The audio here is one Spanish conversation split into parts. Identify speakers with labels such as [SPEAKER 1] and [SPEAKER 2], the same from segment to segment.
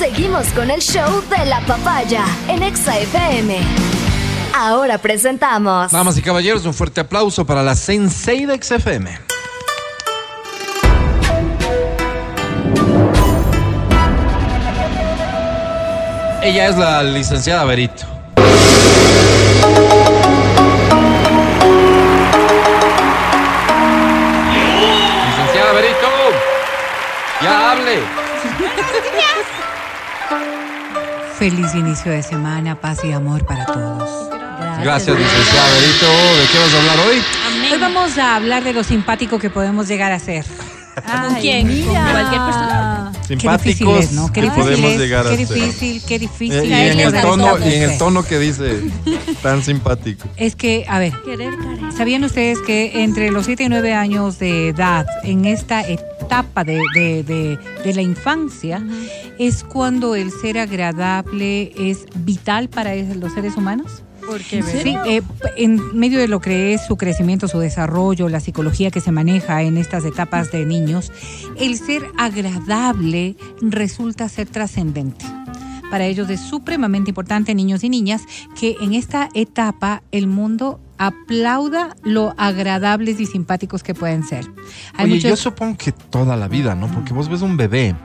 [SPEAKER 1] Seguimos con el show de la papaya en Exa. Ahora presentamos.
[SPEAKER 2] Damas y caballeros, un fuerte aplauso para la Sensei de XFM. Ella es la licenciada Berito. Licenciada Berito, ya hable.
[SPEAKER 3] Feliz inicio de semana, paz y amor para todos.
[SPEAKER 2] Gracias, licenciada Berito. ¿De qué vas a hablar hoy?
[SPEAKER 3] Hoy vamos a hablar de lo simpático que podemos llegar a ser.
[SPEAKER 4] ¿Con quién? ¿Con cualquier persona?
[SPEAKER 3] Qué difícil
[SPEAKER 2] Simpáticos
[SPEAKER 3] es, ¿no? Qué
[SPEAKER 2] que
[SPEAKER 3] difícil
[SPEAKER 2] podemos
[SPEAKER 3] es,
[SPEAKER 2] llegar a
[SPEAKER 3] qué
[SPEAKER 2] ser.
[SPEAKER 3] difícil, qué
[SPEAKER 2] Eh,
[SPEAKER 3] difícil.
[SPEAKER 2] y,
[SPEAKER 3] Ay,
[SPEAKER 2] en
[SPEAKER 3] qué
[SPEAKER 2] el tono, y en el tono que dice tan simpático.
[SPEAKER 3] Es que, a ver. ¿sabían ustedes que entre los 7 y 9 años de edad, en esta etapa de, de- de- de la infancia, es cuando el ser agradable es vital para los seres humanos?
[SPEAKER 4] Porque
[SPEAKER 3] Sí, eh, en medio de lo que es su crecimiento, su desarrollo, la psicología que se maneja en estas etapas de niños, el ser agradable resulta ser trascendente. Para ellos es supremamente importante, niños y niñas, que en esta etapa el mundo aplauda lo agradables y simpáticos que pueden ser. Hay
[SPEAKER 2] Oye,
[SPEAKER 3] muchos-
[SPEAKER 2] yo supongo que toda la vida, ¿no? Porque vos ves un bebé.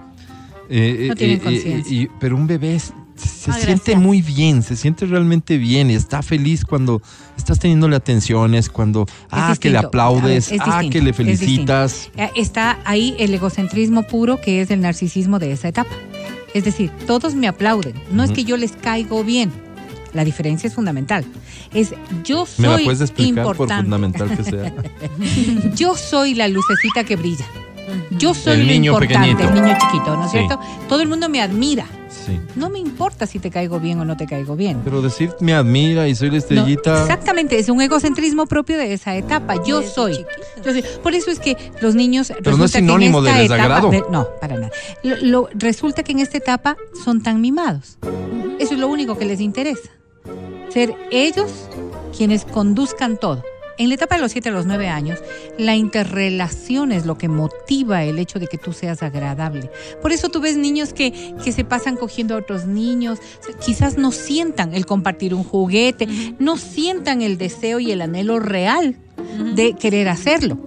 [SPEAKER 2] eh,
[SPEAKER 3] No
[SPEAKER 2] eh,
[SPEAKER 3] tienen
[SPEAKER 2] eh,
[SPEAKER 3] conciencia.
[SPEAKER 2] y- pero un bebé es- se
[SPEAKER 4] Agraciado.
[SPEAKER 2] siente muy bien, se siente realmente bien y está feliz cuando estás teniéndole atenciones, cuando ah, que le aplaudes,
[SPEAKER 3] ver, es
[SPEAKER 2] ah,
[SPEAKER 3] distinto,
[SPEAKER 2] que le
[SPEAKER 3] es
[SPEAKER 2] felicitas.
[SPEAKER 3] Eh, Está ahí el egocentrismo puro que es el narcisismo de esa etapa. Es decir, todos me aplauden. No es que yo les caigo bien. La diferencia es fundamental. Es yo
[SPEAKER 2] ¿Me la
[SPEAKER 3] soy
[SPEAKER 2] puedes explicar por
[SPEAKER 3] importante.
[SPEAKER 2] fundamental que sea?
[SPEAKER 3] Yo soy la lucecita que brilla. Yo soy
[SPEAKER 2] El
[SPEAKER 3] lo
[SPEAKER 2] niño
[SPEAKER 3] importante,
[SPEAKER 2] pequeñito.
[SPEAKER 3] el niño chiquito, ¿no es
[SPEAKER 2] Sí.
[SPEAKER 3] cierto? Todo el mundo me admira.
[SPEAKER 2] Sí.
[SPEAKER 3] No me importa si te caigo bien o no te caigo bien.
[SPEAKER 2] Pero decir me admira y soy la
[SPEAKER 3] No,
[SPEAKER 2] estrellita.
[SPEAKER 3] exactamente, es un egocentrismo propio de esa etapa. Yo soy.
[SPEAKER 4] chiquito.
[SPEAKER 3] Yo soy. Por eso es que los niños.
[SPEAKER 2] Pero no es sinónimo de
[SPEAKER 3] esta
[SPEAKER 2] desagrado.
[SPEAKER 3] etapa- no, para nada. Lo- lo- resulta que en esta etapa son tan mimados. Eso es lo único que les interesa. Ser ellos quienes conduzcan todo. En la etapa de los 7 a los 9 años, la interrelación es lo que motiva el hecho de que tú seas agradable. Por eso tú ves niños que, que se pasan cogiendo a otros niños, quizás no sientan el compartir un juguete, no sientan el deseo y el anhelo real de querer hacerlo,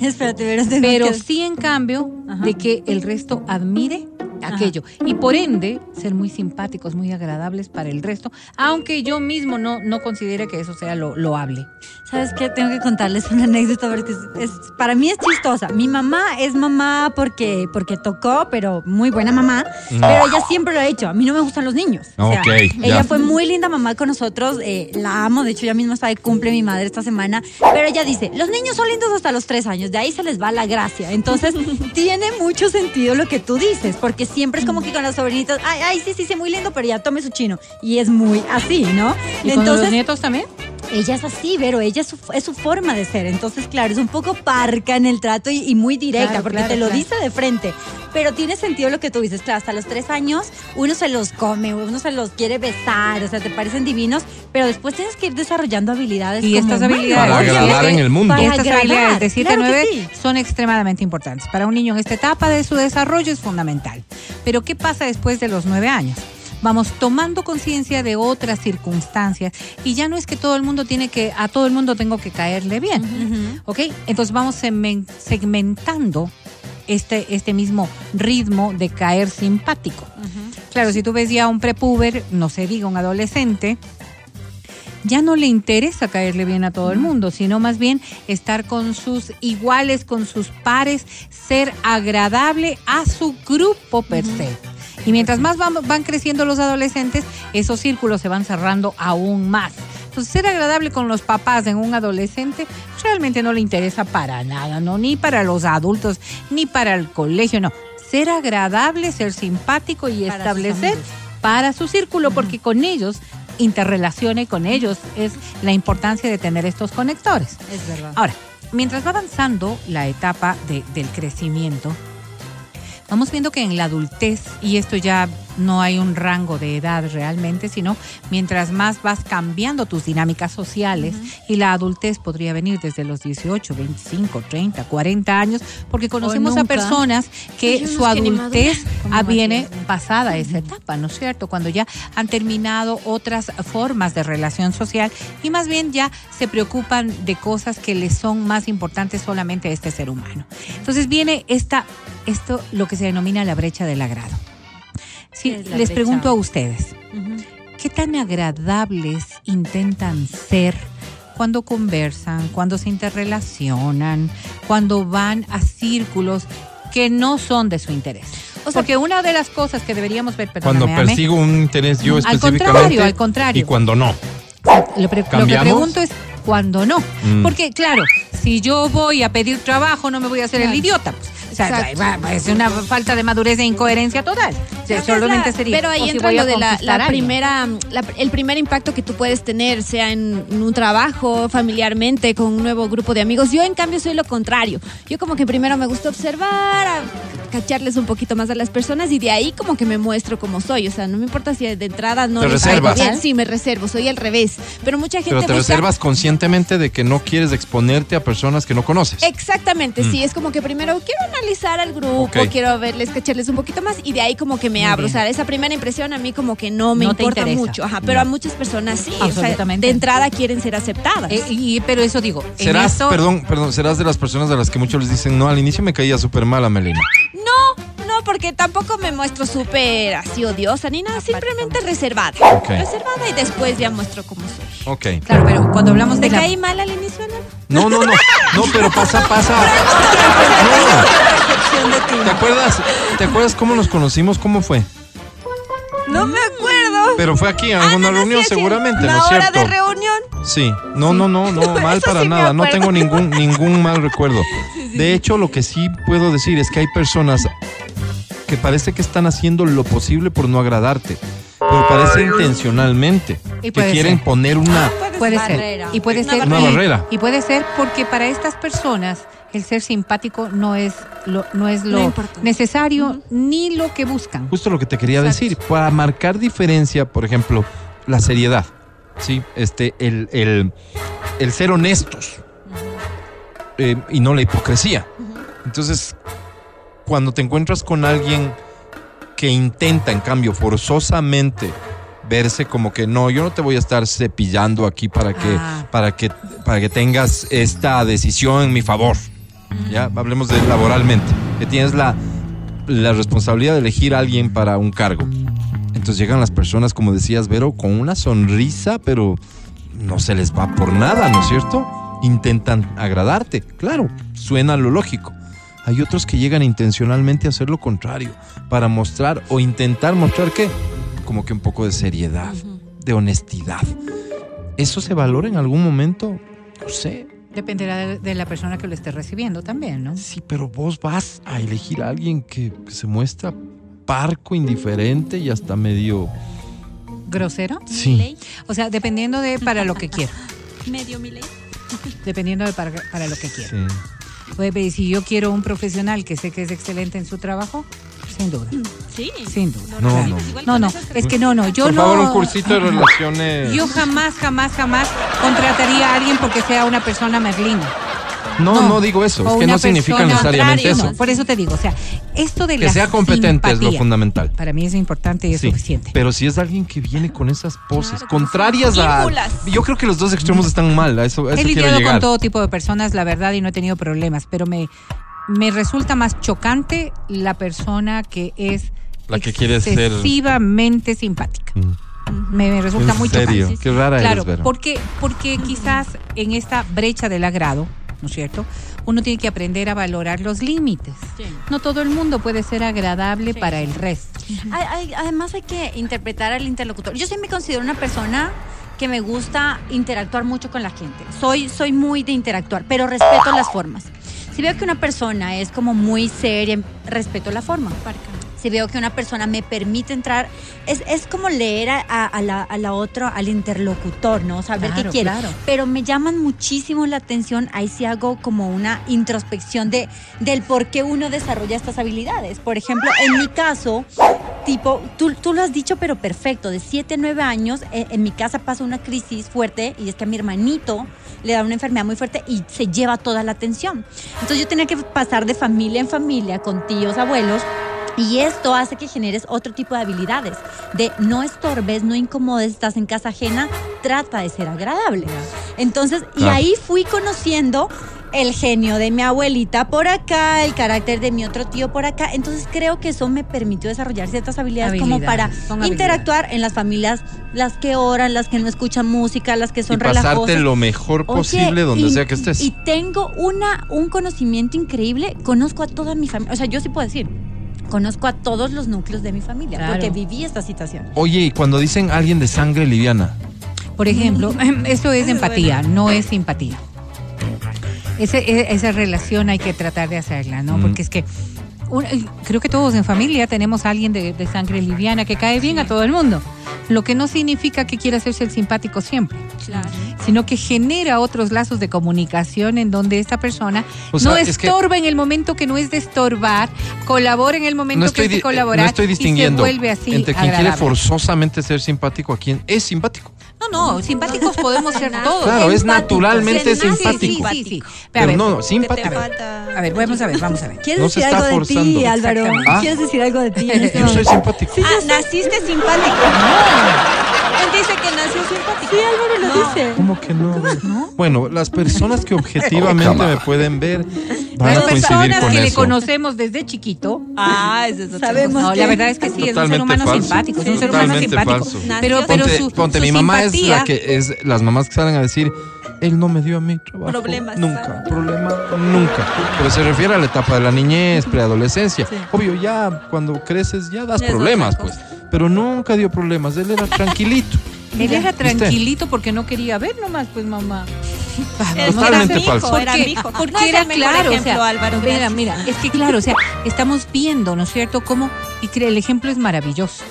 [SPEAKER 4] Espérate, pero
[SPEAKER 3] pero
[SPEAKER 4] que-
[SPEAKER 3] sí en cambio
[SPEAKER 4] Ajá.
[SPEAKER 3] de que el resto admire aquello y por ende ser muy simpáticos, muy agradables para el resto, aunque yo mismo no, no considere que eso sea lo loable.
[SPEAKER 4] ¿Sabes qué? Tengo que contarles una anécdota porque es, es- para mí es chistosa. Mi mamá es mamá porque, porque tocó, pero muy buena mamá. Pero ella siempre lo ha hecho. A mí no me gustan los niños. O sea,
[SPEAKER 2] Ok, ya.
[SPEAKER 4] ella fue muy linda mamá con nosotros. eh, la amo. De hecho, ya mismo está de cumple mi madre esta semana. Pero ella dice, los niños son lindos hasta los tres años. De ahí se les va la gracia. Entonces, tiene mucho sentido lo que tú dices. Porque siempre es como que con los sobrinitos, ay, ay, sí, sí, sí, muy lindo, pero ya tome su chino. Y es muy así, ¿no?
[SPEAKER 3] ¿Y con los nietos también?
[SPEAKER 4] Ella es así, pero ella es su, es su forma de ser. Entonces, claro, es un poco parca en el trato y, y muy directa,
[SPEAKER 3] Claro,
[SPEAKER 4] porque
[SPEAKER 3] claro,
[SPEAKER 4] te lo
[SPEAKER 3] claro.
[SPEAKER 4] dice de frente. Pero tiene sentido lo que tú dices. Claro, hasta los tres años uno se los come, uno se los quiere besar, o sea, te parecen divinos, pero después tienes que ir desarrollando habilidades
[SPEAKER 3] Y
[SPEAKER 4] como
[SPEAKER 3] estas habilidades
[SPEAKER 2] Para
[SPEAKER 3] de
[SPEAKER 2] agradar
[SPEAKER 3] siete-
[SPEAKER 2] en el mundo.
[SPEAKER 4] Para
[SPEAKER 3] Estas
[SPEAKER 4] agradar,
[SPEAKER 3] habilidades de 7 a
[SPEAKER 4] claro que
[SPEAKER 3] 9
[SPEAKER 4] sí.
[SPEAKER 3] son extremadamente importantes. Para un niño en esta etapa de su desarrollo es fundamental. Pero ¿qué pasa después de los 9 años? Vamos tomando conciencia de otras circunstancias y ya no es que todo el mundo tiene que, a todo el mundo tengo que caerle bien. ¿Ok? Entonces vamos segmen- segmentando este, este mismo ritmo de caer simpático. Claro, si tú ves ya un prepuber, no se diga un adolescente, ya no le interesa caerle bien a todo el mundo, sino más bien estar con sus iguales, con sus pares, ser agradable a su grupo per se. Y mientras más van, van creciendo los adolescentes, esos círculos se van cerrando aún más. Entonces, ser agradable con los papás en un adolescente realmente no le interesa para nada, ¿no? Ni para los adultos, ni para el colegio, no. Ser agradable, ser simpático y
[SPEAKER 4] Para
[SPEAKER 3] establecer para su círculo, porque con ellos interrelaciona y con ellos es la importancia de tener estos conectores.
[SPEAKER 4] Es verdad.
[SPEAKER 3] Ahora, mientras va avanzando la etapa de- del crecimiento, vamos viendo que en la adultez, y esto ya no hay un rango de edad realmente, sino mientras más vas cambiando tus dinámicas sociales y la adultez podría venir desde los 18, 25, 30, 40 años, porque conocemos a personas que su adultez ah, viene
[SPEAKER 4] Matías.
[SPEAKER 3] pasada esa etapa, ¿no es cierto? Cuando ya han terminado otras formas de relación social y más bien ya se preocupan de cosas que les son más importantes solamente a este ser humano. Entonces viene esta, esto lo que se denomina la brecha del agrado. Sí,
[SPEAKER 4] ¿Qué es la
[SPEAKER 3] les
[SPEAKER 4] brecha?
[SPEAKER 3] pregunto a ustedes. ¿qué tan agradables intentan ser cuando conversan, cuando se interrelacionan, cuando van a círculos que no son de su interés?
[SPEAKER 5] O sea,
[SPEAKER 3] Porque una de las cosas que deberíamos ver,
[SPEAKER 2] Cuando persigo un interés yo
[SPEAKER 3] Al
[SPEAKER 2] específicamente.
[SPEAKER 3] contrario, al contrario.
[SPEAKER 2] Y cuando no.
[SPEAKER 3] lo, pre- lo que pregunto es cuando no.
[SPEAKER 2] Mm.
[SPEAKER 3] Porque, claro, si yo voy a pedir trabajo, no me voy a hacer el idiota. Pues. O sea, va- es una falta de madurez e incoherencia total.
[SPEAKER 5] Creo
[SPEAKER 3] solamente
[SPEAKER 5] la-
[SPEAKER 3] sería.
[SPEAKER 5] Pero ahí
[SPEAKER 3] si
[SPEAKER 5] entra lo de la, primera, la- el primer impacto que tú puedes tener, sea en, en un trabajo, familiarmente, con un nuevo grupo de amigos. Yo, en cambio, soy lo contrario. Yo como que primero me gusta observar, a cacharles un poquito más a las personas y de ahí como que me muestro como soy. O sea, no me importa si de entrada no
[SPEAKER 2] Te reservas.
[SPEAKER 5] bien. Sí, me reservo, soy al revés. Pero mucha gente
[SPEAKER 2] Pero te
[SPEAKER 5] busca-
[SPEAKER 2] reservas conscientemente de que no quieres exponerte a personas que no conoces.
[SPEAKER 5] Exactamente,
[SPEAKER 2] Mm.
[SPEAKER 5] sí, es como que primero quiero analizar al grupo, quiero verles, cacharles un poquito más y de ahí como que me
[SPEAKER 3] Muy
[SPEAKER 5] abro.
[SPEAKER 3] bien.
[SPEAKER 5] O sea, esa primera impresión a mí como que no me
[SPEAKER 3] No
[SPEAKER 5] importa mucho, ajá, pero a muchas personas sí, o sea, de entrada quieren ser aceptadas.
[SPEAKER 3] Eh, y, pero eso digo. en
[SPEAKER 2] Serás,
[SPEAKER 3] esto-
[SPEAKER 2] perdón, perdón, serás de las personas de las que muchos les dicen, no, al inicio me caía súper mal a Melina.
[SPEAKER 5] No, no, porque tampoco me muestro súper así odiosa ni nada, simplemente reservada.
[SPEAKER 2] Ok.
[SPEAKER 5] Reservada y después ya muestro cómo soy.
[SPEAKER 2] Ok.
[SPEAKER 3] Claro, pero cuando hablamos de
[SPEAKER 5] ¿Te
[SPEAKER 3] la-
[SPEAKER 5] caí mal al inicio, Ana?
[SPEAKER 2] No, no, no. No, pero pasa, pasa. No. ¿Te acuerdas? ¿Te acuerdas cómo nos conocimos? ¿Cómo fue?
[SPEAKER 5] No me acuerdo.
[SPEAKER 2] Pero fue aquí en
[SPEAKER 5] Ah,
[SPEAKER 2] alguna
[SPEAKER 5] no, no,
[SPEAKER 2] reunión
[SPEAKER 5] sí, sí,
[SPEAKER 2] seguramente,
[SPEAKER 5] Una
[SPEAKER 2] ¿no es
[SPEAKER 5] hora
[SPEAKER 2] cierto?
[SPEAKER 5] de reunión.
[SPEAKER 2] Sí, no, no, no, no, mal para
[SPEAKER 5] sí
[SPEAKER 2] nada, no tengo ningún, ningún mal recuerdo. De hecho, lo que sí puedo decir es que hay personas que parece que están haciendo lo posible por no agradarte, pero parece intencionalmente,
[SPEAKER 3] Y
[SPEAKER 2] que quieren
[SPEAKER 3] ser.
[SPEAKER 2] poner una...
[SPEAKER 3] Puede
[SPEAKER 4] Barrera.
[SPEAKER 3] ser. Y puede
[SPEAKER 5] Una
[SPEAKER 3] ser.
[SPEAKER 2] Una barrera.
[SPEAKER 3] Y puede ser porque para estas personas el ser simpático no es lo, no es
[SPEAKER 5] Lo
[SPEAKER 3] necesario ni lo que buscan.
[SPEAKER 2] Justo lo que te quería decir, para marcar diferencia, por ejemplo, la seriedad, ¿sí? Este, el, el, el ser honestos eh, y no la hipocresía. Entonces, cuando te encuentras con alguien que intenta, en cambio, forzosamente verse como que no, yo no te voy a estar cepillando aquí para que,
[SPEAKER 3] Ah.
[SPEAKER 2] para que, para que tengas esta decisión en mi favor. Ya, hablemos de laboralmente, que tienes la, la responsabilidad de elegir a alguien para un cargo. Entonces llegan las personas, como decías, Vero, con una sonrisa, pero no se les va por nada, ¿no es cierto? Intentan agradarte, claro, suena lo lógico. Hay otros que llegan intencionalmente a hacer lo contrario, para mostrar o intentar mostrar que, como que un poco de seriedad, de honestidad. ¿Eso se valora en algún momento? No sé.
[SPEAKER 3] Dependerá de, de la persona que lo esté recibiendo también, ¿no?
[SPEAKER 2] Sí, pero vos vas a elegir a alguien que, que se muestra parco, indiferente y hasta medio...
[SPEAKER 3] ¿Grosero?
[SPEAKER 2] Sí.
[SPEAKER 3] O sea, dependiendo de para lo que quiera.
[SPEAKER 5] Medio mi ley.
[SPEAKER 3] Dependiendo de para, para lo que quiera.
[SPEAKER 2] sí.
[SPEAKER 3] Puede ver, si yo quiero un profesional que sé que es excelente en su trabajo, sin duda.
[SPEAKER 5] Sí.
[SPEAKER 3] Sin duda.
[SPEAKER 2] No,
[SPEAKER 3] claro.
[SPEAKER 2] no.
[SPEAKER 3] No, no, es que no, no. Yo
[SPEAKER 2] Por
[SPEAKER 3] no.
[SPEAKER 2] favor, un cursito de relaciones...
[SPEAKER 3] Yo jamás, jamás, jamás contrataría a alguien porque sea una persona merlín.
[SPEAKER 2] No,
[SPEAKER 3] no.
[SPEAKER 2] no, digo eso.
[SPEAKER 3] O
[SPEAKER 2] Es que no significa necesariamente
[SPEAKER 3] contrario.
[SPEAKER 2] eso.
[SPEAKER 3] Por eso te digo, o sea, esto de
[SPEAKER 2] Que
[SPEAKER 3] la
[SPEAKER 2] sea competente es lo fundamental.
[SPEAKER 3] Para mí es importante y es
[SPEAKER 2] Sí,
[SPEAKER 3] suficiente.
[SPEAKER 2] Pero si es alguien que viene con esas poses
[SPEAKER 5] Claro,
[SPEAKER 2] contrarias a... Yo creo que los dos extremos están mal. A eso, a eso
[SPEAKER 3] He lidiado
[SPEAKER 2] llegar.
[SPEAKER 3] con todo tipo de personas, la verdad, y no he tenido problemas, pero me, me resulta más chocante la persona que es
[SPEAKER 2] La que quiere ser-
[SPEAKER 3] excesivamente simpática.
[SPEAKER 2] Mm.
[SPEAKER 3] Me, me resulta
[SPEAKER 2] ¿En
[SPEAKER 3] muy
[SPEAKER 2] serio?
[SPEAKER 3] chocante.
[SPEAKER 2] Qué rara
[SPEAKER 3] Claro,
[SPEAKER 2] eres, Vero.
[SPEAKER 3] porque, porque quizás en esta brecha del agrado, ¿no es cierto? Uno tiene que aprender a valorar los límites. No todo el mundo puede ser agradable para el resto.
[SPEAKER 4] Hay- hay- además hay que interpretar al interlocutor. Yo sí me considero una persona que me gusta interactuar mucho con la gente. Soy, soy muy de interactuar, pero respeto las formas. Si veo que una persona es como muy seria, respeto la forma. Si veo que una persona me permite entrar, es, es como leer a, a- a la, a la otra, al interlocutor, ¿no? Saber
[SPEAKER 3] Claro,
[SPEAKER 4] qué quiere.
[SPEAKER 3] claro.
[SPEAKER 4] Pero me llaman muchísimo la atención, ahí sí hago como una introspección de, del por qué uno desarrolla estas habilidades. Por ejemplo, en mi caso, tipo, tú, tú lo has dicho, pero perfecto, de 7, 9 años, eh, en mi casa pasa una crisis fuerte y es que a mi hermanito le da una enfermedad muy fuerte y se lleva toda la atención. Entonces yo tenía que pasar de familia en familia con tíos, abuelos. Y esto hace que generes otro tipo de habilidades, de no estorbes, no incomodes, estás en casa ajena, trata de ser agradable. Entonces, y ahí fui conociendo el genio de mi abuelita por acá, el carácter de mi otro tío por acá. Entonces creo que eso me permitió desarrollar ciertas habilidades, como para interactuar en las familias, las que oran, las que no escuchan música, las que
[SPEAKER 2] Y
[SPEAKER 4] son
[SPEAKER 2] pasarte
[SPEAKER 4] relajosas.
[SPEAKER 2] lo mejor
[SPEAKER 4] Oye,
[SPEAKER 2] posible donde
[SPEAKER 4] y-
[SPEAKER 2] sea que estés.
[SPEAKER 4] Y tengo una, un conocimiento increíble. Conozco a toda mi familia. O sea, yo sí puedo decir, conozco a todos los núcleos de mi familia,
[SPEAKER 3] Claro.
[SPEAKER 4] porque viví esta situación.
[SPEAKER 2] Oye, y cuando dicen alguien de sangre liviana,
[SPEAKER 3] Por ejemplo, eso es empatía, no es simpatía. Ese- e- esa relación hay que tratar de hacerla, ¿no?
[SPEAKER 2] Mm.
[SPEAKER 3] Porque es que un- eh, creo que todos en familia tenemos a alguien de, de sangre liviana que cae bien a todo el mundo. Lo que no significa que quiera hacerse el simpático siempre, sino que genera otros lazos de comunicación en donde esta persona
[SPEAKER 2] O sea,
[SPEAKER 3] no
[SPEAKER 2] es que-
[SPEAKER 3] estorba en el momento que no es de estorbar, colabora en el momento
[SPEAKER 2] no
[SPEAKER 3] que es de
[SPEAKER 2] di-
[SPEAKER 3] colaborar
[SPEAKER 2] no estoy distinguiendo
[SPEAKER 3] y se vuelve así
[SPEAKER 2] entre quien quiere forzosamente ser simpático a quien es simpático.
[SPEAKER 3] No, no, simpáticos podemos ser todos.
[SPEAKER 2] Claro, es naturalmente simpático.
[SPEAKER 3] Sí, sí, sí. Pero,
[SPEAKER 2] Pero
[SPEAKER 3] a ver,
[SPEAKER 2] no, no, simpático.
[SPEAKER 6] falta.
[SPEAKER 3] a ver, vamos a ver, vamos a ver.
[SPEAKER 4] ¿Quieres
[SPEAKER 2] No se
[SPEAKER 4] decir algo de ti. Álvaro?
[SPEAKER 2] Ah.
[SPEAKER 4] ¿Quieres decir algo de ti?
[SPEAKER 2] Yo soy simpático.
[SPEAKER 6] Ah, naciste simpático. Él dice que nació simpático.
[SPEAKER 4] Sí, Álvaro lo dice.
[SPEAKER 2] ¿Cómo que no? Bueno, las personas que objetivamente me pueden ver van a
[SPEAKER 3] Las
[SPEAKER 2] coincidir
[SPEAKER 3] personas
[SPEAKER 2] con
[SPEAKER 3] que le
[SPEAKER 2] eso.
[SPEAKER 3] conocemos desde chiquito.
[SPEAKER 6] Ah, ese es otro.
[SPEAKER 4] Sabemos
[SPEAKER 3] No,
[SPEAKER 4] que-
[SPEAKER 3] la verdad es que sí, es un ser humano
[SPEAKER 2] falso.
[SPEAKER 3] simpático, es un ser humano simpático.
[SPEAKER 2] falso.
[SPEAKER 3] Pero, pero
[SPEAKER 2] Ponte,
[SPEAKER 3] su,
[SPEAKER 2] ponte,
[SPEAKER 3] su
[SPEAKER 2] mi mamá es la que es las mamás que salen a decir, él no me dio a mí trabajo.
[SPEAKER 6] Problemas.
[SPEAKER 2] Nunca, problema, nunca. Pero se refiere a la etapa de la niñez, preadolescencia.
[SPEAKER 6] Sí.
[SPEAKER 2] Obvio, ya cuando creces ya das problemas, pues. Pero nunca dio problemas, él era tranquilito.
[SPEAKER 3] Él era tranquilito porque no quería ver nomás, pues mamá.
[SPEAKER 6] Era
[SPEAKER 2] Totalmente
[SPEAKER 6] mi hijo,
[SPEAKER 2] falso.
[SPEAKER 6] Era mi hijo.
[SPEAKER 3] Porque
[SPEAKER 6] No es
[SPEAKER 3] era claro, o sea,
[SPEAKER 6] Álvaro.
[SPEAKER 3] mira, mira, es que claro, o sea, estamos viendo, ¿no es cierto? Cómo, y cre- el ejemplo es maravilloso.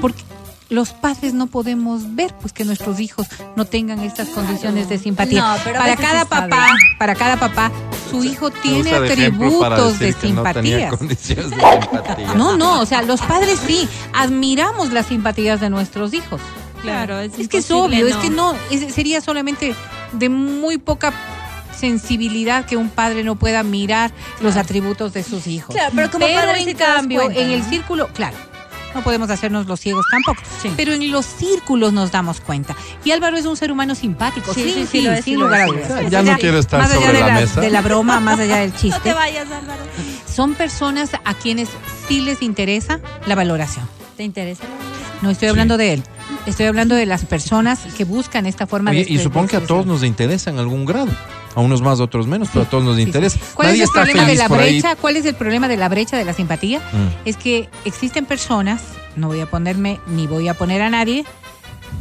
[SPEAKER 3] Porque los padres no podemos ver pues que nuestros hijos no tengan estas condiciones de simpatía.
[SPEAKER 4] No, pero a
[SPEAKER 3] para cada papá, para cada papá, su hijo tiene
[SPEAKER 2] de
[SPEAKER 3] atributos de
[SPEAKER 2] no de simpatía.
[SPEAKER 3] No, no, o sea, los padres sí, admiramos las simpatías de nuestros hijos.
[SPEAKER 6] Claro, es,
[SPEAKER 3] Es que es obvio, es que no, es- sería solamente de muy poca sensibilidad que un padre no pueda mirar los atributos de sus hijos.
[SPEAKER 4] Claro, pero como
[SPEAKER 3] Pero
[SPEAKER 4] padre
[SPEAKER 3] en cambio,
[SPEAKER 4] cuenta,
[SPEAKER 3] en el
[SPEAKER 4] ¿no?
[SPEAKER 3] círculo, claro, no podemos hacernos los ciegos tampoco,
[SPEAKER 4] Sí.
[SPEAKER 3] pero en los círculos nos damos cuenta. Y Álvaro es un ser humano simpático,
[SPEAKER 4] Sí,
[SPEAKER 3] sí,
[SPEAKER 4] sí,
[SPEAKER 3] sí,
[SPEAKER 4] sí lo es, sí
[SPEAKER 3] sin
[SPEAKER 4] lo
[SPEAKER 3] lugar a
[SPEAKER 4] es, sí
[SPEAKER 3] dudas.
[SPEAKER 4] lo es.
[SPEAKER 2] Ya, no quiero estar
[SPEAKER 3] más allá
[SPEAKER 2] sobre
[SPEAKER 3] de
[SPEAKER 2] la,
[SPEAKER 3] la,
[SPEAKER 2] mesa.
[SPEAKER 3] de la broma, más allá del
[SPEAKER 6] No
[SPEAKER 3] chiste,
[SPEAKER 6] te vayas, Álvaro.
[SPEAKER 3] son personas a quienes sí les interesa la valoración.
[SPEAKER 4] ¿Te interesa?
[SPEAKER 3] No estoy
[SPEAKER 2] Sí.
[SPEAKER 3] hablando de él. Estoy hablando de las personas que buscan esta forma
[SPEAKER 2] Oye,
[SPEAKER 3] de
[SPEAKER 2] y supongo que a todos nos interesa en algún grado. A unos más, a otros menos, pero a todos nos
[SPEAKER 3] Sí, sí.
[SPEAKER 2] interesa.
[SPEAKER 3] ¿Cuál
[SPEAKER 2] Nadie
[SPEAKER 3] es el
[SPEAKER 2] está
[SPEAKER 3] problema de la
[SPEAKER 2] por ahí.
[SPEAKER 3] brecha? ¿Cuál es el problema de la brecha de la simpatía?
[SPEAKER 2] Mm.
[SPEAKER 3] Es que existen personas, no voy a ponerme ni voy a poner a nadie,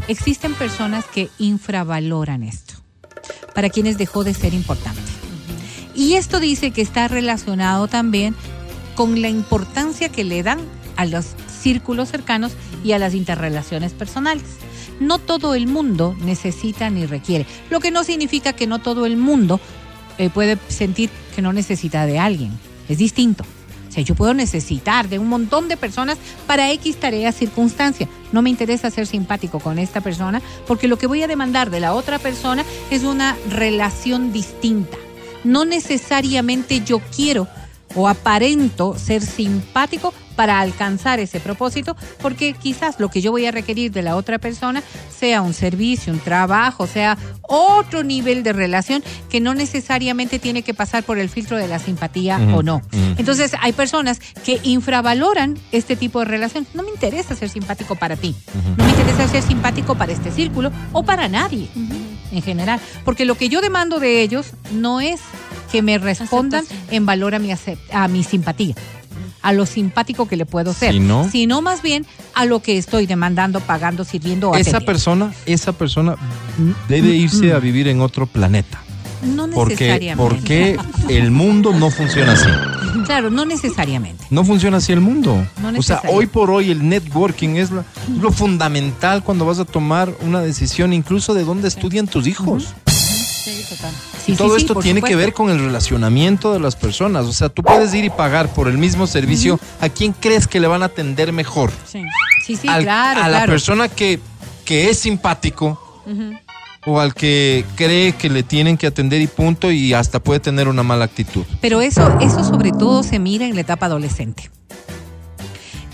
[SPEAKER 3] existen personas que infravaloran esto, para quienes dejó de ser importante. Y esto dice que está relacionado también con la importancia que le dan a los círculos cercanos y a las interrelaciones personales. No todo el mundo necesita ni requiere, lo que no significa que no todo el mundo eh, puede sentir que no necesita de alguien. Es distinto. O sea, yo puedo necesitar de un montón de personas para X tarea, circunstancia. No me interesa ser simpático con esta persona porque lo que voy a demandar de la otra persona es una relación distinta. No necesariamente yo quiero o aparento ser simpático para alcanzar ese propósito, porque quizás lo que yo voy a requerir de la otra persona sea un servicio, un trabajo, sea otro nivel de relación que no necesariamente tiene que pasar por el filtro de la simpatía o no. Entonces hay personas que infravaloran este tipo de relación. No me interesa ser simpático para ti, no me interesa ser simpático para este círculo o para nadie en general, porque lo que yo demando de ellos no es que me respondan
[SPEAKER 6] Aceptación.
[SPEAKER 3] en valor a mi, a mi simpatía, a lo simpático que le puedo ser,
[SPEAKER 2] Sino-
[SPEAKER 3] sino más bien a lo que estoy demandando, pagando, sirviendo
[SPEAKER 2] Esa persona, esa persona debe irse a vivir en otro planeta.
[SPEAKER 3] No
[SPEAKER 2] Porque,
[SPEAKER 3] necesariamente.
[SPEAKER 2] porque el mundo no funciona así.
[SPEAKER 3] Claro, no necesariamente.
[SPEAKER 2] No funciona así el mundo.
[SPEAKER 3] No
[SPEAKER 2] o sea, hoy por hoy el networking es lo fundamental cuando vas a tomar una decisión, incluso de dónde estudian tus hijos.
[SPEAKER 3] Sí, total. Sí,
[SPEAKER 2] Todo
[SPEAKER 3] sí,
[SPEAKER 2] esto tiene que ver con el relacionamiento de las personas. O sea, tú puedes ir y pagar por el mismo servicio a quien crees que le van a atender mejor.
[SPEAKER 3] Sí, sí, sí,
[SPEAKER 2] Al-
[SPEAKER 3] claro,
[SPEAKER 2] a la
[SPEAKER 3] claro.
[SPEAKER 2] persona que, que es simpático o al que cree que le tienen que atender y punto y hasta puede tener una mala actitud.
[SPEAKER 3] Pero eso, eso sobre todo se mira en la etapa adolescente.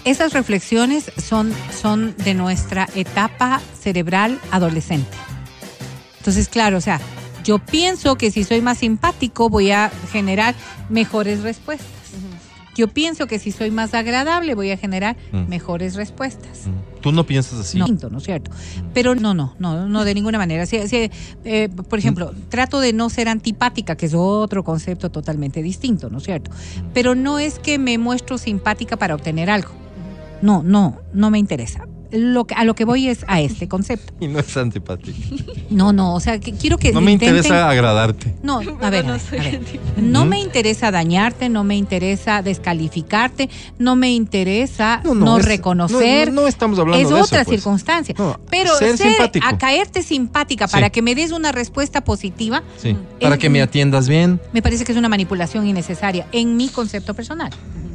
[SPEAKER 3] Esas reflexiones son, son de nuestra etapa cerebral adolescente. Entonces, claro, o sea, yo pienso que si soy más simpático voy a generar mejores respuestas. Yo pienso que si soy más agradable voy a generar
[SPEAKER 2] Mm.
[SPEAKER 3] mejores respuestas.
[SPEAKER 2] Tú no piensas así.
[SPEAKER 3] No, ¿no es cierto? Pero no, no, no, no de ninguna manera. Si- si, eh, por ejemplo, trato de no ser antipática, que es otro concepto totalmente distinto, ¿no es cierto? Pero no es que me muestro simpática para obtener algo. No, no, no me interesa. Lo que, a lo que voy es a este concepto.
[SPEAKER 2] Y no es antipático.
[SPEAKER 3] No, no, o sea, que quiero que
[SPEAKER 2] No me
[SPEAKER 3] intenten-
[SPEAKER 2] interesa agradarte.
[SPEAKER 3] no, a ver, a ver, a ver. No
[SPEAKER 2] ¿Mm?
[SPEAKER 3] me interesa dañarte, no me interesa descalificarte, no me interesa no,
[SPEAKER 2] No, no, es-
[SPEAKER 3] reconocer.
[SPEAKER 2] no- no estamos hablando
[SPEAKER 3] es
[SPEAKER 2] de eso,
[SPEAKER 3] otra
[SPEAKER 2] pues.
[SPEAKER 3] circunstancia.
[SPEAKER 2] No,
[SPEAKER 3] Pero
[SPEAKER 2] ser
[SPEAKER 3] ser,
[SPEAKER 2] simpático.
[SPEAKER 3] a caerte simpática
[SPEAKER 2] Sí.
[SPEAKER 3] para que me des una respuesta positiva,
[SPEAKER 2] Sí. Para
[SPEAKER 3] Es-
[SPEAKER 2] que me atiendas bien.
[SPEAKER 3] me parece que es una manipulación innecesaria en mi concepto personal.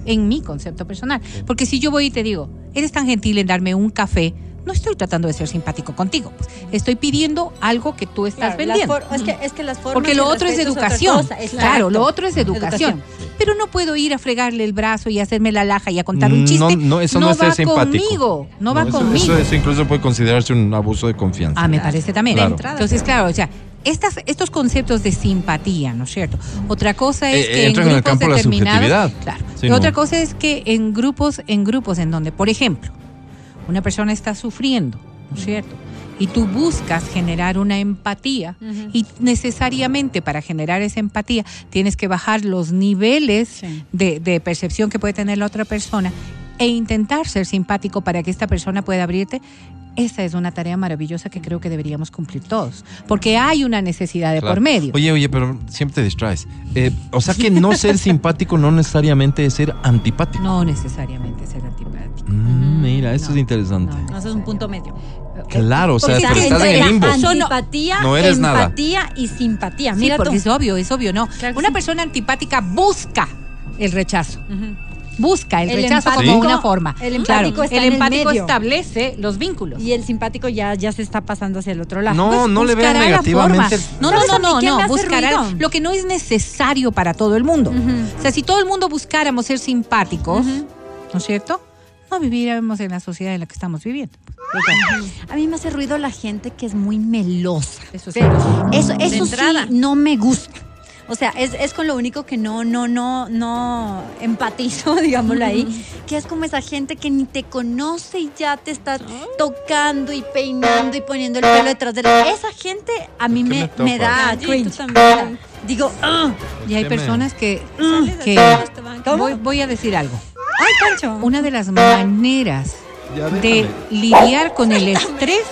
[SPEAKER 3] En mi concepto personal. Porque si yo voy y te digo, eres tan gentil en darme un café, no estoy tratando de ser simpático contigo. pues. Estoy pidiendo algo que tú estás
[SPEAKER 4] Claro,
[SPEAKER 3] vendiendo.
[SPEAKER 4] es, que, es que las formas
[SPEAKER 3] Porque lo otro es educación.
[SPEAKER 4] cosa,
[SPEAKER 3] Claro, lo otro es educación.
[SPEAKER 4] Educación.
[SPEAKER 3] Pero no puedo ir a fregarle el brazo y hacerme la laja y a contar un
[SPEAKER 2] No,
[SPEAKER 3] chiste.
[SPEAKER 2] no, eso no, es
[SPEAKER 3] va
[SPEAKER 2] ser simpático.
[SPEAKER 3] conmigo. No, va
[SPEAKER 2] eso,
[SPEAKER 3] conmigo.
[SPEAKER 2] Eso, eso incluso puede considerarse un abuso de confianza.
[SPEAKER 3] Ah, me parece también.
[SPEAKER 2] Claro.
[SPEAKER 3] Entonces, claro, o sea, estas, estos conceptos de simpatía, ¿no es cierto? Otra cosa es
[SPEAKER 2] Eh,
[SPEAKER 3] que en
[SPEAKER 2] entran en el
[SPEAKER 3] grupos
[SPEAKER 2] campo de la
[SPEAKER 3] determinados,
[SPEAKER 2] subjetividad.
[SPEAKER 3] claro.
[SPEAKER 2] Sí,
[SPEAKER 3] y
[SPEAKER 2] no.
[SPEAKER 3] otra cosa es que en grupos, en grupos en donde, por ejemplo, una persona está sufriendo, ¿no es cierto? Y tú buscas generar una empatía y necesariamente para generar esa empatía tienes que bajar los niveles
[SPEAKER 4] Sí.
[SPEAKER 3] de, de percepción que puede tener la otra persona e intentar ser simpático para que esta persona pueda abrirte. Esa es una tarea maravillosa que creo que deberíamos cumplir todos, porque hay una necesidad de
[SPEAKER 2] Claro.
[SPEAKER 3] por medio.
[SPEAKER 2] Oye, oye, pero siempre te distraes. Eh, o sea que no ser simpático no necesariamente es ser antipático.
[SPEAKER 3] No necesariamente ser antipático.
[SPEAKER 2] Mm, mira, eso
[SPEAKER 3] No,
[SPEAKER 2] es interesante.
[SPEAKER 3] no,
[SPEAKER 4] No, eso es un punto medio.
[SPEAKER 2] Claro, o sea,
[SPEAKER 3] Porque
[SPEAKER 2] pero
[SPEAKER 3] es que
[SPEAKER 2] estás en el limbo.
[SPEAKER 3] no-
[SPEAKER 4] Antipatía,
[SPEAKER 2] no eres nada.
[SPEAKER 4] empatía y simpatía.
[SPEAKER 3] Sí,
[SPEAKER 4] Mira
[SPEAKER 3] porque
[SPEAKER 4] tú.
[SPEAKER 3] es obvio, es obvio, no.
[SPEAKER 4] Claro
[SPEAKER 3] una
[SPEAKER 4] sí.
[SPEAKER 3] persona antipática busca el rechazo. Busca el,
[SPEAKER 4] El
[SPEAKER 3] rechazo
[SPEAKER 4] empático-
[SPEAKER 3] como una forma.
[SPEAKER 4] el
[SPEAKER 3] Claro,
[SPEAKER 4] empático está
[SPEAKER 3] el
[SPEAKER 4] en el
[SPEAKER 3] empático
[SPEAKER 4] medio.
[SPEAKER 3] establece los vínculos.
[SPEAKER 4] Y el simpático ya, ya se está pasando hacia el otro lado.
[SPEAKER 2] No,
[SPEAKER 3] Pues
[SPEAKER 2] no le vean negativamente.
[SPEAKER 3] forma. No, no,
[SPEAKER 4] ¿Sabes
[SPEAKER 3] no, no, no,
[SPEAKER 4] hace
[SPEAKER 3] buscará lo que no es necesario para todo el mundo. O sea, si todo el mundo buscáramos ser simpáticos. ¿no es cierto? No viviríamos en la sociedad en la que estamos viviendo.
[SPEAKER 4] A mí me hace ruido la gente que es muy melosa.
[SPEAKER 3] Eso
[SPEAKER 4] Sí.
[SPEAKER 3] sí.
[SPEAKER 4] Eso, eso sí no me gusta. O sea, es, es con lo único que no, no, no, no empatizo, digámoslo ahí, que es como esa gente que ni te conoce y ya te está tocando y peinando y poniendo el pelo detrás de la... Esa gente a mí
[SPEAKER 2] ¿Por qué
[SPEAKER 4] me,
[SPEAKER 2] me
[SPEAKER 4] da
[SPEAKER 5] Gallito
[SPEAKER 4] cringe.
[SPEAKER 5] también.
[SPEAKER 4] Digo, "Ah".
[SPEAKER 3] Y hay
[SPEAKER 2] ¿Por qué me-
[SPEAKER 3] personas que,
[SPEAKER 5] Sales
[SPEAKER 3] que voy, voy a decir algo.
[SPEAKER 4] ay, Pancho.
[SPEAKER 3] Una de las maneras de lidiar con el estrés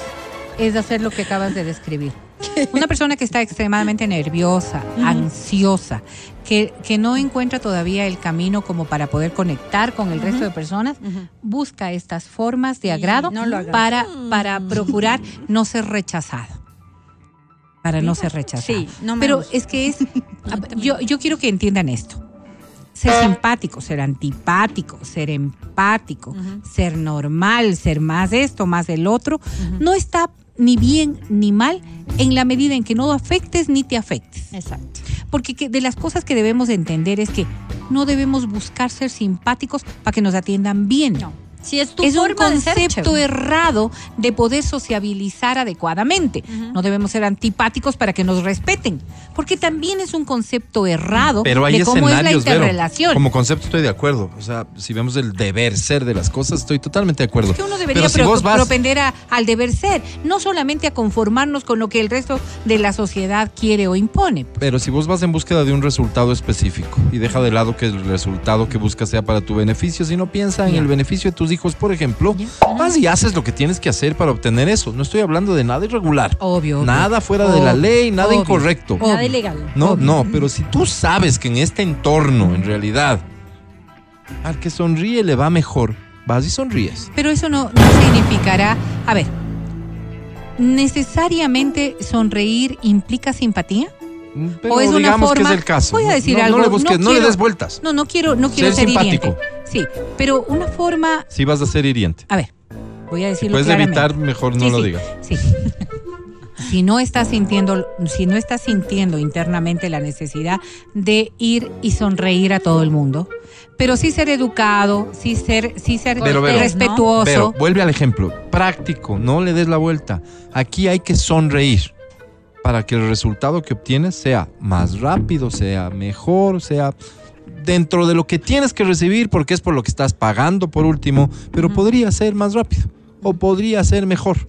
[SPEAKER 3] es hacer lo que acabas de describir. Una persona que está extremadamente nerviosa, ansiosa, que, que no encuentra todavía el camino como para poder conectar con el resto de personas, busca estas formas de agrado
[SPEAKER 4] no lo hagas.
[SPEAKER 3] para, para procurar no ser rechazado. Para no ser rechazado.
[SPEAKER 4] Sí, no me
[SPEAKER 3] Pero
[SPEAKER 4] gusta.
[SPEAKER 3] es que es. yo, yo quiero que entiendan esto. Ser simpático, ser antipático, ser empático, ser normal, ser más esto, más el otro, no está ni bien ni mal en la medida en que no afectes ni te afectes.
[SPEAKER 4] Exacto.
[SPEAKER 3] Porque que- de las cosas que debemos entender es que no debemos buscar ser simpáticos para que nos atiendan bien.
[SPEAKER 4] No. Si es tu
[SPEAKER 3] es un
[SPEAKER 4] forma de ser,
[SPEAKER 3] concepto errado de poder sociabilizar adecuadamente. No debemos ser antipáticos para que nos respeten, porque también es un concepto errado
[SPEAKER 2] Pero hay
[SPEAKER 3] de cómo es la
[SPEAKER 2] Vero.
[SPEAKER 3] interrelación.
[SPEAKER 2] Como concepto estoy de acuerdo. O sea, si vemos el deber ser de las cosas, estoy totalmente de acuerdo.
[SPEAKER 3] que uno debería
[SPEAKER 2] Pero si
[SPEAKER 3] pro-
[SPEAKER 2] vos vas,
[SPEAKER 3] propender a- al deber ser, no solamente a conformarnos con lo que el resto de la sociedad quiere o impone.
[SPEAKER 2] pero si vos vas en búsqueda de un resultado específico y deja de lado que el resultado que buscas sea para tu beneficio, sino piensa en el beneficio de tus hijos, por ejemplo, vas y haces lo que tienes que hacer para obtener eso. No estoy hablando de nada irregular.
[SPEAKER 3] Obvio. obvio.
[SPEAKER 2] Nada fuera de la ley, nada
[SPEAKER 3] obvio.
[SPEAKER 2] incorrecto.
[SPEAKER 3] Obvio.
[SPEAKER 4] Nada ilegal.
[SPEAKER 2] No,
[SPEAKER 3] Obvio.
[SPEAKER 2] no, pero si tú sabes que en este entorno, en realidad, al que sonríe le va mejor, vas y sonríes.
[SPEAKER 3] Pero eso no, no significará. A ver, ¿necesariamente sonreír implica simpatía?
[SPEAKER 2] Pero
[SPEAKER 3] o es una
[SPEAKER 2] digamos
[SPEAKER 3] forma.
[SPEAKER 2] que es el caso.
[SPEAKER 3] Voy a decir
[SPEAKER 2] No- no
[SPEAKER 3] algo.
[SPEAKER 2] le busques- no le
[SPEAKER 3] quiero-
[SPEAKER 2] des vueltas.
[SPEAKER 3] No, no quiero, no quiero
[SPEAKER 2] Ser
[SPEAKER 3] ser, hiriente. Sí, pero una forma.
[SPEAKER 2] Si vas a ser hiriente.
[SPEAKER 3] A ver, voy a decirlo
[SPEAKER 2] Puedes
[SPEAKER 3] claramente.
[SPEAKER 2] evitar, mejor no
[SPEAKER 3] Sí,
[SPEAKER 2] lo
[SPEAKER 3] sí,
[SPEAKER 2] digas.
[SPEAKER 3] Sí. Si no estás sintiendo, si no estás sintiendo internamente la necesidad de ir y sonreír a todo el mundo, pero sí ser educado, sí ser, sí ser
[SPEAKER 2] Pero, pero,
[SPEAKER 3] respetuoso.
[SPEAKER 2] Pero vuelve al ejemplo. Práctico, no le des la vuelta. Aquí hay que sonreír para que el resultado que obtienes sea más rápido, sea mejor, sea dentro de lo que tienes que recibir, porque es por lo que estás pagando por último, pero podría ser más rápido o podría ser mejor.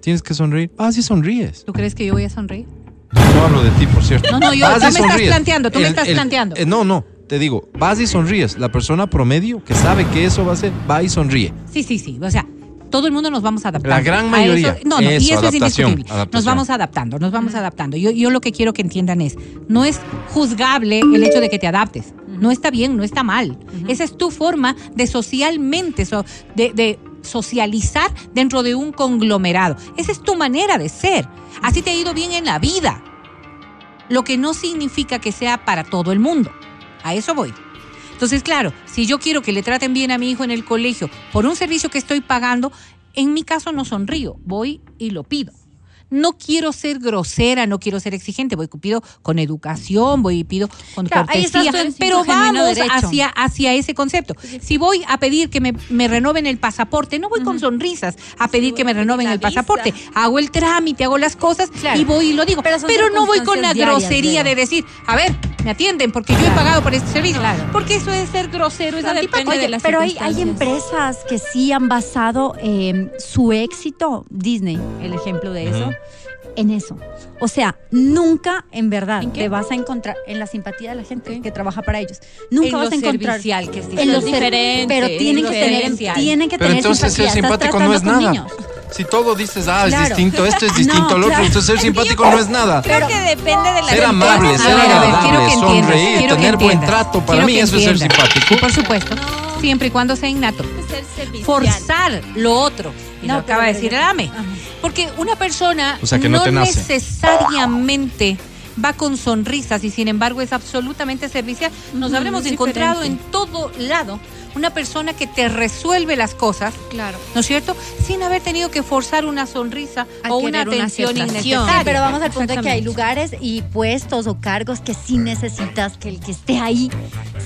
[SPEAKER 2] Tienes que sonreír. Ah, sí sonríes.
[SPEAKER 3] ¿Tú crees que yo voy a sonreír?
[SPEAKER 2] No hablo de ti, por cierto.
[SPEAKER 3] No, no, yo-
[SPEAKER 2] Vas
[SPEAKER 3] tú me estás planteando, tú me estás planteando.
[SPEAKER 2] eh, no, no, te digo, vas y sonríes. La persona promedio que sabe que eso va a ser, va y sonríe.
[SPEAKER 3] Sí, sí, sí. O sea, todo el mundo nos vamos adaptando.
[SPEAKER 2] La gran
[SPEAKER 3] A
[SPEAKER 2] mayoría.
[SPEAKER 3] eso- no, no, y
[SPEAKER 2] Eso,
[SPEAKER 3] es
[SPEAKER 2] adaptación,
[SPEAKER 3] indiscutible. Nos vamos adaptando, nos vamos adaptando. Yo, yo lo que quiero que entiendan es, no es juzgable el hecho de que te adaptes. No está bien, no está mal. Esa es tu forma de socialmente, so- de, de socializar dentro de un conglomerado. Esa es tu manera de ser. Así te ha ido bien en la vida. Lo que no significa que sea para todo el mundo. A eso voy. Entonces, claro, si yo quiero que le traten bien a mi hijo en el colegio por un servicio que estoy pagando, en mi caso no sonrío, voy y lo pido. No quiero ser grosera, no quiero ser exigente, voy y pido con educación, voy y pido con
[SPEAKER 4] Claro,
[SPEAKER 3] cortesía, pero vamos hacia, hacia ese concepto. Si voy a pedir que me, me renoven el pasaporte, no voy con sonrisas a pedir que me renoven el
[SPEAKER 5] visa.
[SPEAKER 3] pasaporte. Hago el trámite, hago las cosas
[SPEAKER 4] Claro.
[SPEAKER 3] y voy y lo digo.
[SPEAKER 4] Pero
[SPEAKER 3] no voy con la
[SPEAKER 4] diarias,
[SPEAKER 3] grosería de decir, a ver, me atienden porque yo he pagado por este servicio.
[SPEAKER 4] Claro.
[SPEAKER 3] Porque eso es ser grosero, es
[SPEAKER 5] Eso depende de las
[SPEAKER 4] pero hay, hay empresas que sí han basado eh, su éxito, Disney, el ejemplo de eso. En eso. O sea, nunca en verdad te vas a encontrar en la simpatía de la gente que trabaja para ellos. Nunca
[SPEAKER 3] En
[SPEAKER 4] vas a encontrar
[SPEAKER 3] servicial, que es
[SPEAKER 4] en los ser-
[SPEAKER 5] diferente,
[SPEAKER 4] pero tienen que tener tienen que
[SPEAKER 2] Pero
[SPEAKER 4] tener
[SPEAKER 2] entonces ser
[SPEAKER 4] simpatía. Estás
[SPEAKER 2] simpático no es nada.
[SPEAKER 4] niños.
[SPEAKER 2] Si todo dices, ah, es distinto, esto es distinto
[SPEAKER 4] No,
[SPEAKER 2] al otro,
[SPEAKER 4] claro.
[SPEAKER 2] entonces ser simpático no es nada.
[SPEAKER 5] Creo que depende de la
[SPEAKER 2] Ser amable, ser agradable, sonreír, tener buen trato, para
[SPEAKER 3] quiero
[SPEAKER 2] mí eso es ser simpático.
[SPEAKER 3] Y por supuesto, siempre y cuando sea innato. Forzar lo otro. Y
[SPEAKER 4] No,
[SPEAKER 3] lo acaba de decir el AME. Porque una persona
[SPEAKER 2] O sea, que no
[SPEAKER 3] necesariamente va con sonrisas y sin embargo es absolutamente servicial. Nos habremos encontrado en todo lado una persona que te resuelve las cosas,
[SPEAKER 5] Claro.
[SPEAKER 3] ¿no es cierto? Sin haber tenido que forzar una sonrisa
[SPEAKER 5] A
[SPEAKER 3] o una
[SPEAKER 5] una
[SPEAKER 3] atención
[SPEAKER 5] aceptación.
[SPEAKER 3] innecesaria.
[SPEAKER 4] Sí, pero vamos al punto de que hay lugares y puestos o cargos que sí necesitas que el que esté ahí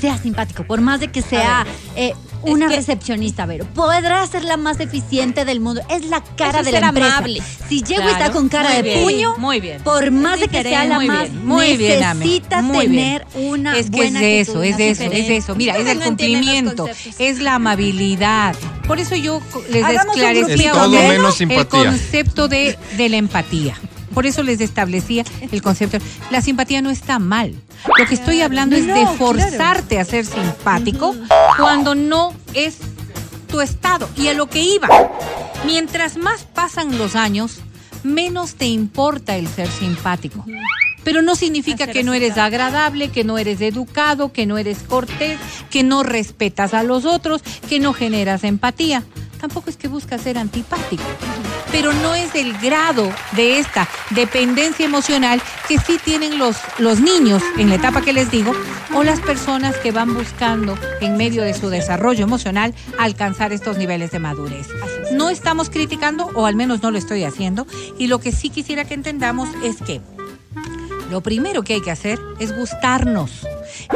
[SPEAKER 4] sea simpático, por más de que sea eh, una
[SPEAKER 5] que-
[SPEAKER 4] recepcionista, pero podrá ser la más eficiente del mundo. Es la cara
[SPEAKER 5] Eso es
[SPEAKER 4] de la empresa.
[SPEAKER 5] amable.
[SPEAKER 4] Si llego y está con cara
[SPEAKER 3] muy
[SPEAKER 4] de
[SPEAKER 3] bien,
[SPEAKER 4] puño,
[SPEAKER 3] muy bien.
[SPEAKER 4] por más de que sea la
[SPEAKER 3] Muy
[SPEAKER 4] más,
[SPEAKER 3] bien, muy bien,
[SPEAKER 4] necesita
[SPEAKER 3] muy bien.
[SPEAKER 4] tener una
[SPEAKER 3] es que
[SPEAKER 4] buena
[SPEAKER 3] es eso, es eso, es eso. Mira, es el
[SPEAKER 5] no
[SPEAKER 3] cumplimiento, es la amabilidad. Por eso yo les esclarecía el concepto de, de la empatía. Por eso les establecía el concepto. La simpatía no está mal. Lo que estoy hablando es de forzarte a ser simpático cuando no es tu estado. Y a lo que iba, mientras más pasan los años, menos te importa el ser simpático. Pero no significa que no eres agradable, que no eres educado, que no eres cortés, que no respetas a los otros, que no generas empatía. Tampoco es que buscas ser antipático. Pero no es el grado de esta dependencia emocional que sí tienen los, los niños en la etapa que les digo, o las personas que van buscando en medio de su desarrollo emocional alcanzar estos niveles de madurez. No estamos criticando, o al menos no lo estoy haciendo, y lo que sí quisiera que entendamos es que lo primero que hay que hacer es gustarnos.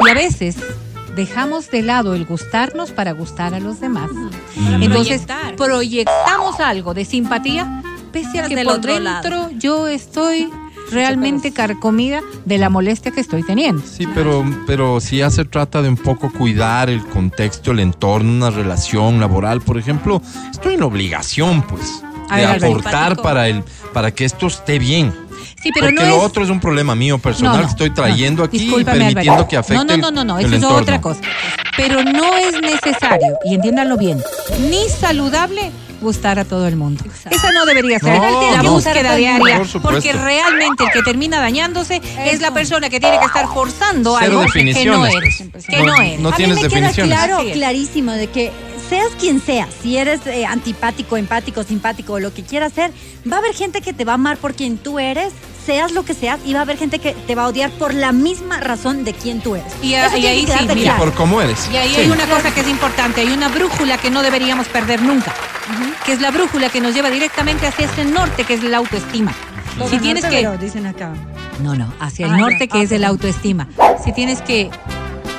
[SPEAKER 3] Y a veces dejamos de lado el gustarnos para gustar a los demás. Entonces
[SPEAKER 5] proyectar.
[SPEAKER 3] proyectamos algo de simpatía, pese a que
[SPEAKER 5] Del
[SPEAKER 3] por
[SPEAKER 5] otro
[SPEAKER 3] dentro yo estoy realmente carcomida de la molestia que estoy teniendo.
[SPEAKER 2] Sí, pero, pero si ya se trata de un poco cuidar el contexto, el entorno, una relación laboral, por ejemplo, estoy en obligación, pues,
[SPEAKER 3] A
[SPEAKER 2] de
[SPEAKER 3] ver, Alberto.
[SPEAKER 2] aportar para, el, para que esto esté bien.
[SPEAKER 3] Sí, pero
[SPEAKER 2] Porque
[SPEAKER 3] no
[SPEAKER 2] lo
[SPEAKER 3] es...
[SPEAKER 2] otro es un problema mío personal
[SPEAKER 3] No,
[SPEAKER 2] estoy trayendo aquí y permitiendo
[SPEAKER 3] Alberto.
[SPEAKER 2] que afecte
[SPEAKER 3] No, no, no, no,
[SPEAKER 2] el,
[SPEAKER 3] eso
[SPEAKER 2] el
[SPEAKER 3] es otra cosa. Pero no es necesario, y entiéndanlo bien, ni saludable gustar a todo el mundo. Esa no debería ser
[SPEAKER 2] No,
[SPEAKER 3] la
[SPEAKER 2] no.
[SPEAKER 3] búsqueda diaria,
[SPEAKER 2] Por
[SPEAKER 3] porque realmente el que termina dañándose es la persona que tiene que estar forzando
[SPEAKER 2] Cero
[SPEAKER 3] algo que no eres,
[SPEAKER 2] pues.
[SPEAKER 3] que
[SPEAKER 2] No-
[SPEAKER 3] no eres.
[SPEAKER 2] no
[SPEAKER 4] a mí
[SPEAKER 2] tienes
[SPEAKER 4] me queda claro, clarísimo de que seas quien seas, si eres eh, antipático, empático, simpático o lo que quieras ser, va a haber gente que te va a amar por quien tú eres, seas lo que seas, y va a haber gente que te va a odiar por la misma razón de quien tú eres.
[SPEAKER 3] Y, a- ahí sí, mira,
[SPEAKER 2] por cómo eres.
[SPEAKER 3] Y ahí
[SPEAKER 2] Sí.
[SPEAKER 3] hay una cosa que es importante, hay una brújula que no deberíamos perder nunca, que es la brújula que nos lleva directamente hacia ese norte, que es la autoestima.
[SPEAKER 4] Todo
[SPEAKER 3] Si
[SPEAKER 4] no
[SPEAKER 3] tienes que...
[SPEAKER 4] dicen acá.
[SPEAKER 3] No, no, hacia el
[SPEAKER 4] Ah,
[SPEAKER 3] norte, que
[SPEAKER 4] Ah,
[SPEAKER 3] es el autoestima. Si tienes que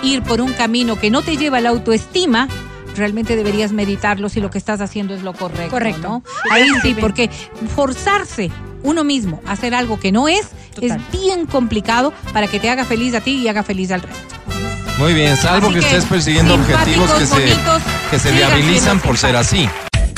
[SPEAKER 3] ir por un camino que no te lleva a la autoestima, realmente deberías meditarlo si lo que estás haciendo es lo correcto.
[SPEAKER 4] Correcto.
[SPEAKER 3] ¿no? Ahí sí, porque forzarse uno mismo a hacer algo que no es
[SPEAKER 4] Total.
[SPEAKER 3] es bien complicado para que te haga feliz a ti y haga feliz al resto.
[SPEAKER 2] Muy bien, salvo que,
[SPEAKER 3] que,
[SPEAKER 2] estés persiguiendo objetivos que se, que se viabilizan por ser así.